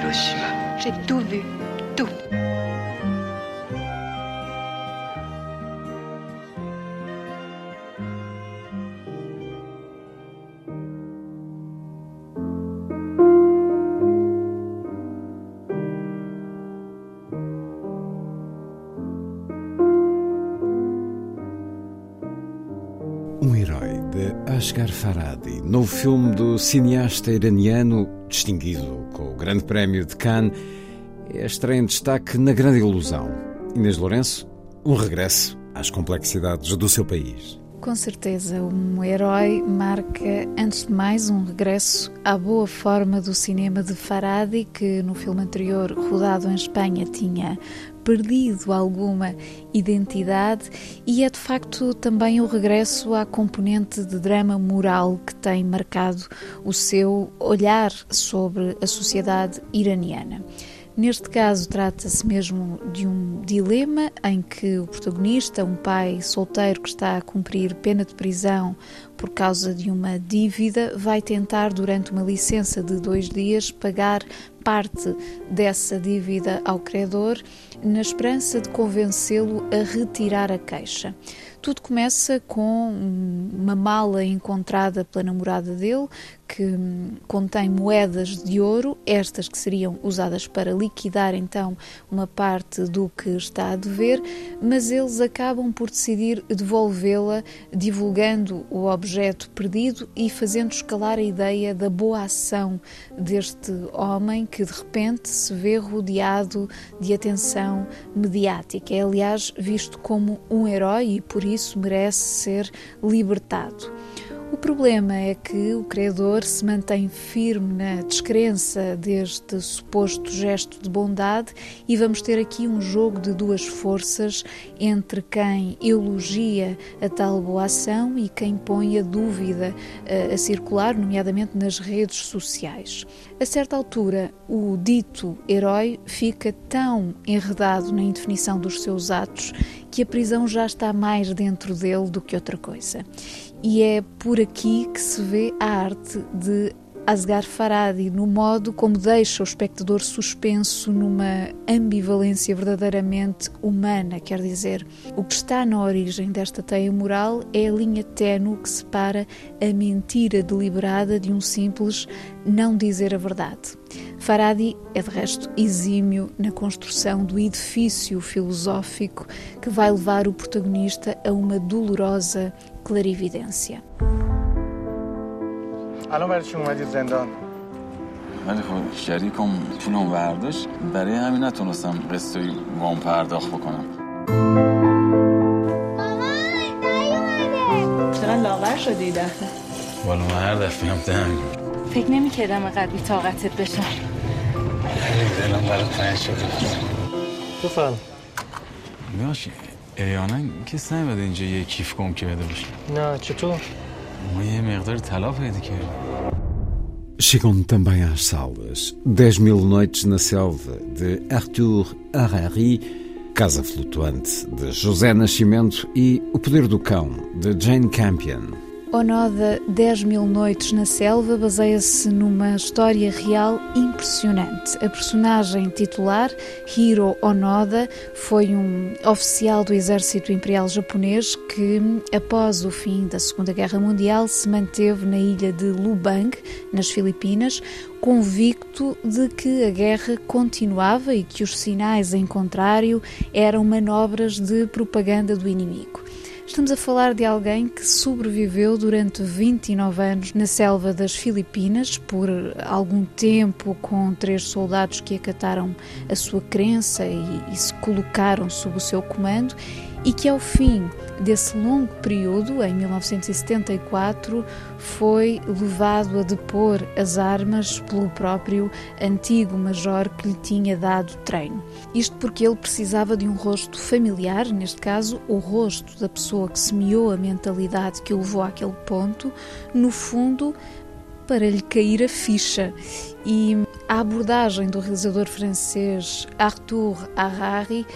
Hiroshima. J'ai tout vu. Tout. Um herói de Asghar Farhadi, novo filme do cineasta iraniano, distinguido com o Grande Prémio de Cannes, é estreia em destaque na Grande Ilusão. Inês Lourenço, um regresso às complexidades do seu país. Com certeza, um herói marca, antes de mais, um regresso à boa forma do cinema de Faradi, que no filme anterior, rodado em Espanha, tinha perdido alguma identidade, e é de facto também o regresso à componente de drama moral que tem marcado o seu olhar sobre a sociedade iraniana. Neste caso, trata-se mesmo de um dilema em que o protagonista, um pai solteiro que está a cumprir pena de prisão por causa de uma dívida, vai tentar, durante uma licença de dois dias, pagar parte dessa dívida ao credor, na esperança de convencê-lo a retirar a queixa. Tudo começa com uma mala encontrada pela namorada dele, que contém moedas de ouro, estas que seriam usadas para liquidar então uma parte do que está a dever, mas eles acabam por decidir devolvê-la, divulgando o objeto perdido e fazendo escalar a ideia da boa ação deste homem que de repente se vê rodeado de atenção mediática. É, aliás, visto como um herói e por isso merece ser libertado. O problema é que o credor se mantém firme na descrença deste suposto gesto de bondade e vamos ter aqui um jogo de duas forças entre quem elogia a tal boa ação e quem põe a dúvida a, a circular, nomeadamente nas redes sociais. A certa altura, o dito herói fica tão enredado na indefinição dos seus atos que a prisão já está mais dentro dele do que outra coisa. E é por aqui que se vê a arte de Asghar Farhadi, no modo como deixa o espectador suspenso numa ambivalência verdadeiramente humana, quer dizer, o que está na origem desta teia moral é a linha ténue que separa a mentira deliberada de um simples não dizer a verdade. Faradi é de resto exímio na construção do edifício filosófico que vai levar o protagonista a uma dolorosa clarividência. الان برای چی اومدید زندان؟ ولی خب شریکم پولم برداشت برای همین نتونستم قسطی وام پرداخت بکنم. مامان چقدر لاغر شدی دفعه؟ والا من هر دفعه هم دهن فکر نمی‌کردم اینقدر بی طاقتت بشم دلم برات تنگ شده. بفرم باش احیانا کس نمیده اینجا یه کیف گم که بده باشه. نه چطور؟ Uma é Chegam também às salas Dez Mil Noites na Selva, de Arthur Harari, Casa Flutuante, de José Nascimento e O Poder do Cão, de Jane Campion. Onoda 10 mil noites na selva baseia-se numa história real impressionante. A personagem titular, Hiro Onoda, foi um oficial do exército imperial japonês que, após o fim da Segunda Guerra Mundial, se manteve na ilha de Lubang, nas Filipinas, convicto de que a guerra continuava e que os sinais em contrário eram manobras de propaganda do inimigo. Estamos a falar de alguém que sobreviveu durante 29 anos na selva das Filipinas, por algum tempo com três soldados que acataram a sua crença e, e se colocaram sob o seu comando, e que ao fim desse longo período, em 1974, foi levado a depor as armas pelo próprio antigo major que lhe tinha dado treino. Isto porque ele precisava de um rosto familiar, neste caso, o rosto da pessoa que semeou a mentalidade que o levou àquele ponto, no fundo, para lhe cair a ficha. E a abordagem do realizador francês Arthur Harari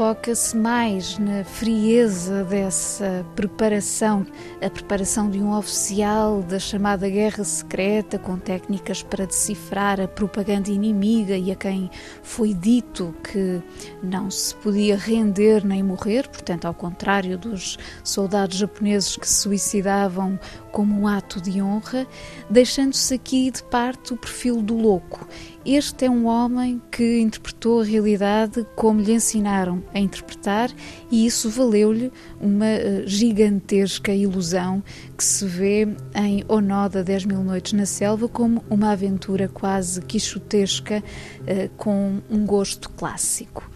foca-se mais na frieza dessa preparação, a preparação de um oficial da chamada guerra secreta, com técnicas para decifrar a propaganda inimiga e a quem foi dito que não se podia render nem morrer, portanto, ao contrário dos soldados japoneses que se suicidavam como um ato de honra, deixando-se aqui de parte o perfil do louco este é um homem que interpretou a realidade como lhe ensinaram a interpretar e isso valeu-lhe uma eh, gigantesca ilusão que se vê em Onoda 10 Mil Noites na Selva como uma aventura quase quixotesca eh, com um gosto clássico.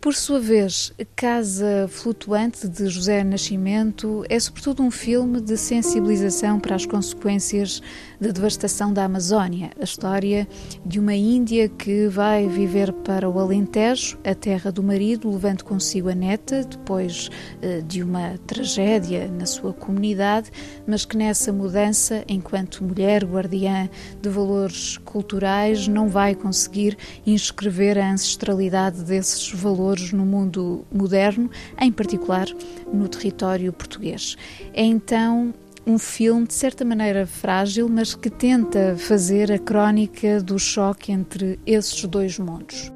Por sua vez, Casa Flutuante de José Nascimento é sobretudo um filme de sensibilização para as consequências da devastação da Amazónia, a história de uma Índia que vai viver para o Alentejo, a terra do marido, levando consigo a neta, depois eh, de uma tragédia na sua comunidade, mas que nessa mudança, enquanto mulher guardiã de valores culturais, não vai conseguir inscrever a ancestralidade desses valores valores no mundo moderno, em particular no território português. É então um filme de certa maneira frágil, mas que tenta fazer a crónica do choque entre esses dois mundos.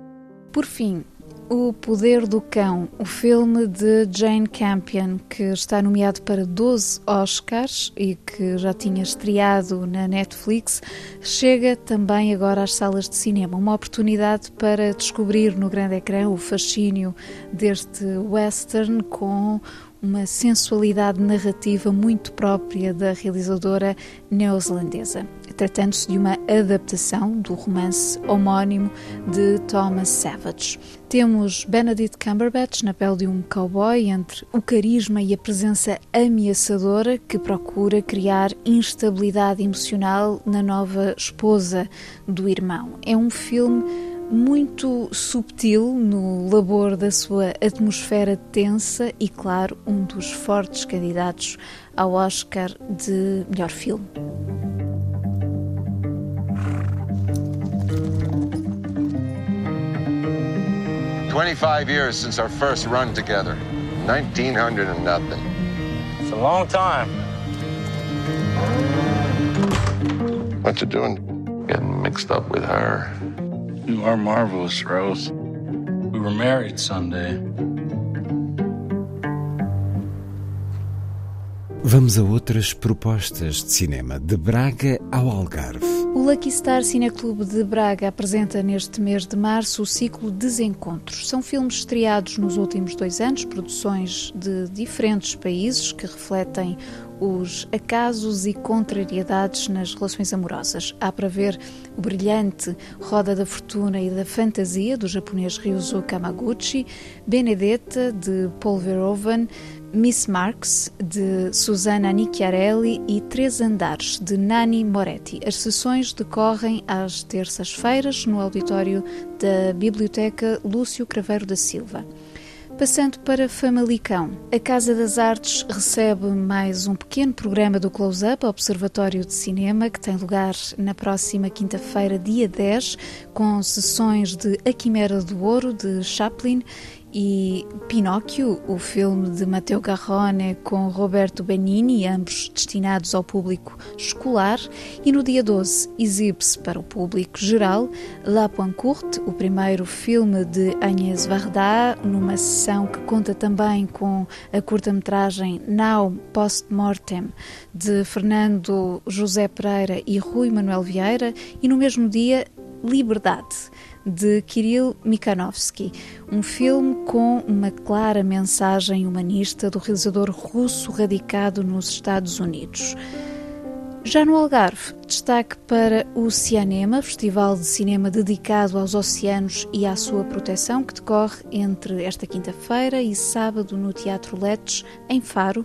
Por fim, o Poder do Cão, o filme de Jane Campion, que está nomeado para 12 Oscars e que já tinha estreado na Netflix, chega também agora às salas de cinema. Uma oportunidade para descobrir no grande ecrã o fascínio deste western com uma sensualidade narrativa muito própria da realizadora neozelandesa, tratando-se de uma adaptação do romance homónimo de Thomas Savage. Temos Benedict Cumberbatch na pele de um cowboy entre o carisma e a presença ameaçadora que procura criar instabilidade emocional na nova esposa do irmão. É um filme muito subtil no labor da sua atmosfera tensa e, claro, um dos fortes candidatos ao Oscar de melhor filme. Twenty-five years since our first run together. Nineteen hundred and nothing. It's a long time. What you doing? Getting mixed up with her. You are marvelous, Rose. We were married Sunday. Vamos a outras propostas de cinema, de Braga ao Algarve. O Lucky Star Cineclube de Braga apresenta neste mês de março o ciclo Desencontros. São filmes estreados nos últimos dois anos, produções de diferentes países que refletem os acasos e contrariedades nas relações amorosas. Há para ver o brilhante Roda da Fortuna e da Fantasia, do japonês Ryuzo Kamaguchi, Benedetta, de Paul Verhoeven, Miss Marx, de Susana Nicchiarelli e Três Andares, de Nani Moretti. As sessões decorrem às terças-feiras no auditório da Biblioteca Lúcio Craveiro da Silva. Passando para Famalicão, a Casa das Artes recebe mais um pequeno programa do Close-Up, Observatório de Cinema, que tem lugar na próxima quinta-feira, dia 10, com sessões de A Quimera do Ouro, de Chaplin, e Pinóquio, o filme de Matteo Garrone com Roberto Benini, ambos destinados ao público escolar, e no dia 12 exibe-se para o público geral La Poincourte, o primeiro filme de Agnès Varda, numa sessão que conta também com a curta-metragem Now Post-Mortem de Fernando José Pereira e Rui Manuel Vieira, e no mesmo dia Liberdade de Kirill Mikhanovsky, um filme com uma clara mensagem humanista do realizador russo radicado nos Estados Unidos. Já no Algarve, destaque para o Cianema, festival de cinema dedicado aos oceanos e à sua proteção, que decorre entre esta quinta-feira e sábado no Teatro Letes, em Faro,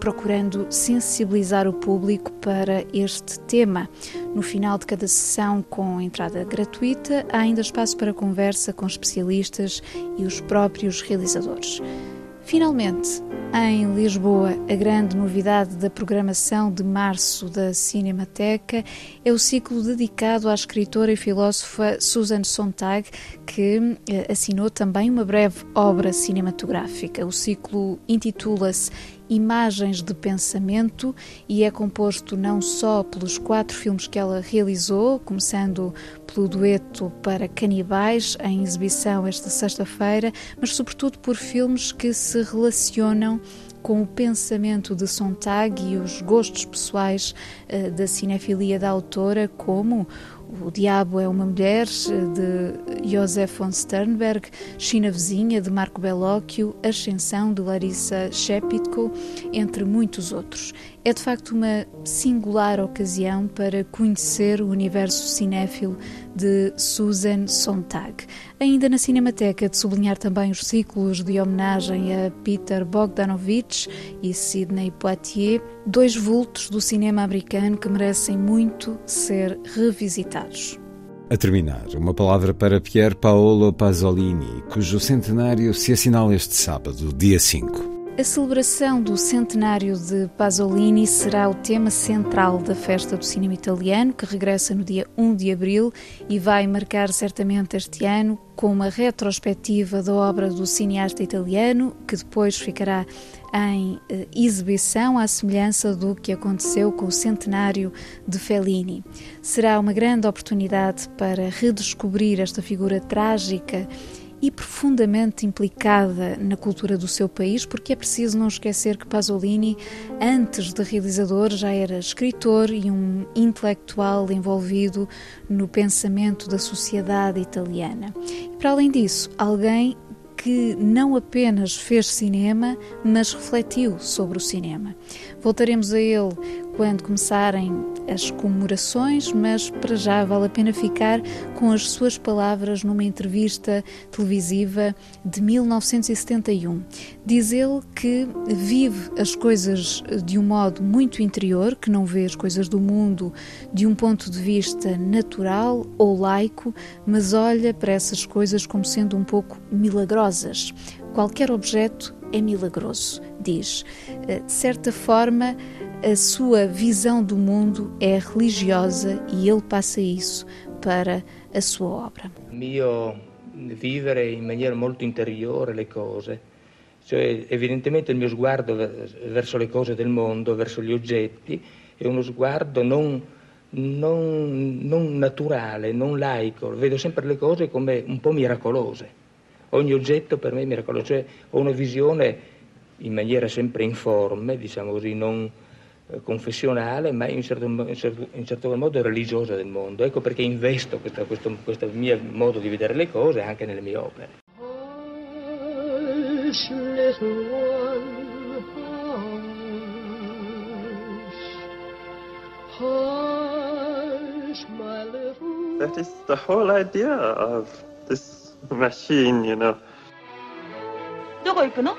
procurando sensibilizar o público para este tema. No final de cada sessão, com entrada gratuita, há ainda espaço para conversa com especialistas e os próprios realizadores. Finalmente, em Lisboa, a grande novidade da programação de março da Cinemateca é o ciclo dedicado à escritora e filósofa Susan Sontag, que eh, assinou também uma breve obra cinematográfica. O ciclo intitula-se Imagens de Pensamento e é composto não só pelos quatro filmes que ela realizou, começando pelo dueto para Canibais, em exibição esta sexta-feira, mas sobretudo por filmes que se relacionam com o pensamento de Sontag e os gostos pessoais uh, da cinefilia da autora, como o Diabo é uma Mulher, de Josef von Sternberg, China Vizinha, de Marco Bellocchio, Ascensão, de Larissa Shepitko, entre muitos outros. É de facto uma singular ocasião para conhecer o universo cinéfilo de Susan Sontag. Ainda na Cinemateca, de sublinhar também os ciclos de homenagem a Peter Bogdanovich e Sidney Poitier, dois vultos do cinema americano que merecem muito ser revisitados. A terminar, uma palavra para Pier Paolo Pasolini, cujo centenário se assinala este sábado, dia 5. A celebração do centenário de Pasolini será o tema central da Festa do Cinema Italiano, que regressa no dia 1 de abril e vai marcar certamente este ano com uma retrospectiva da obra do cineasta italiano, que depois ficará em eh, exibição à semelhança do que aconteceu com o centenário de Fellini. Será uma grande oportunidade para redescobrir esta figura trágica e profundamente implicada na cultura do seu país, porque é preciso não esquecer que Pasolini, antes de realizador, já era escritor e um intelectual envolvido no pensamento da sociedade italiana. E, para além disso, alguém que não apenas fez cinema, mas refletiu sobre o cinema. Voltaremos a ele quando começarem as comemorações, mas para já vale a pena ficar com as suas palavras numa entrevista televisiva de 1971. Diz ele que vive as coisas de um modo muito interior, que não vê as coisas do mundo de um ponto de vista natural ou laico, mas olha para essas coisas como sendo um pouco milagrosas. Qualquer objeto é milagroso, diz. Eh, de certa forma, a sua visão do mundo é religiosa e ele passa isso para a sua obra. Mio vivere in maniera molto interiore le cose, cioè evidentemente il mio sguardo verso le cose del mondo, verso gli oggetti, è uno sguardo non, non, non naturale, non laico, vedo sempre le cose come un po' miracolose. Ogni oggetto per me è miracoloso, cioè ho una visione in maniera sempre informe, diciamo così, non, confessionale, ma in certo, in, certo, in certo, modo religiosa del mondo. Ecco perché investo questo, questo, questo mio modo di vedere le cose anche nelle mie opere. Hush, little one, hush. Hush, my little That is the whole idea of this machine, you know. どこ行くの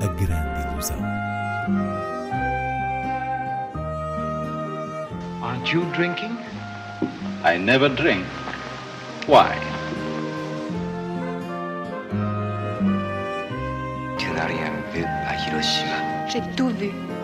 A grande ilusão. Aren't you drinking? I never drink. Why? Tu n'as rien vu Hiroshima. J'ai tout vu, tout.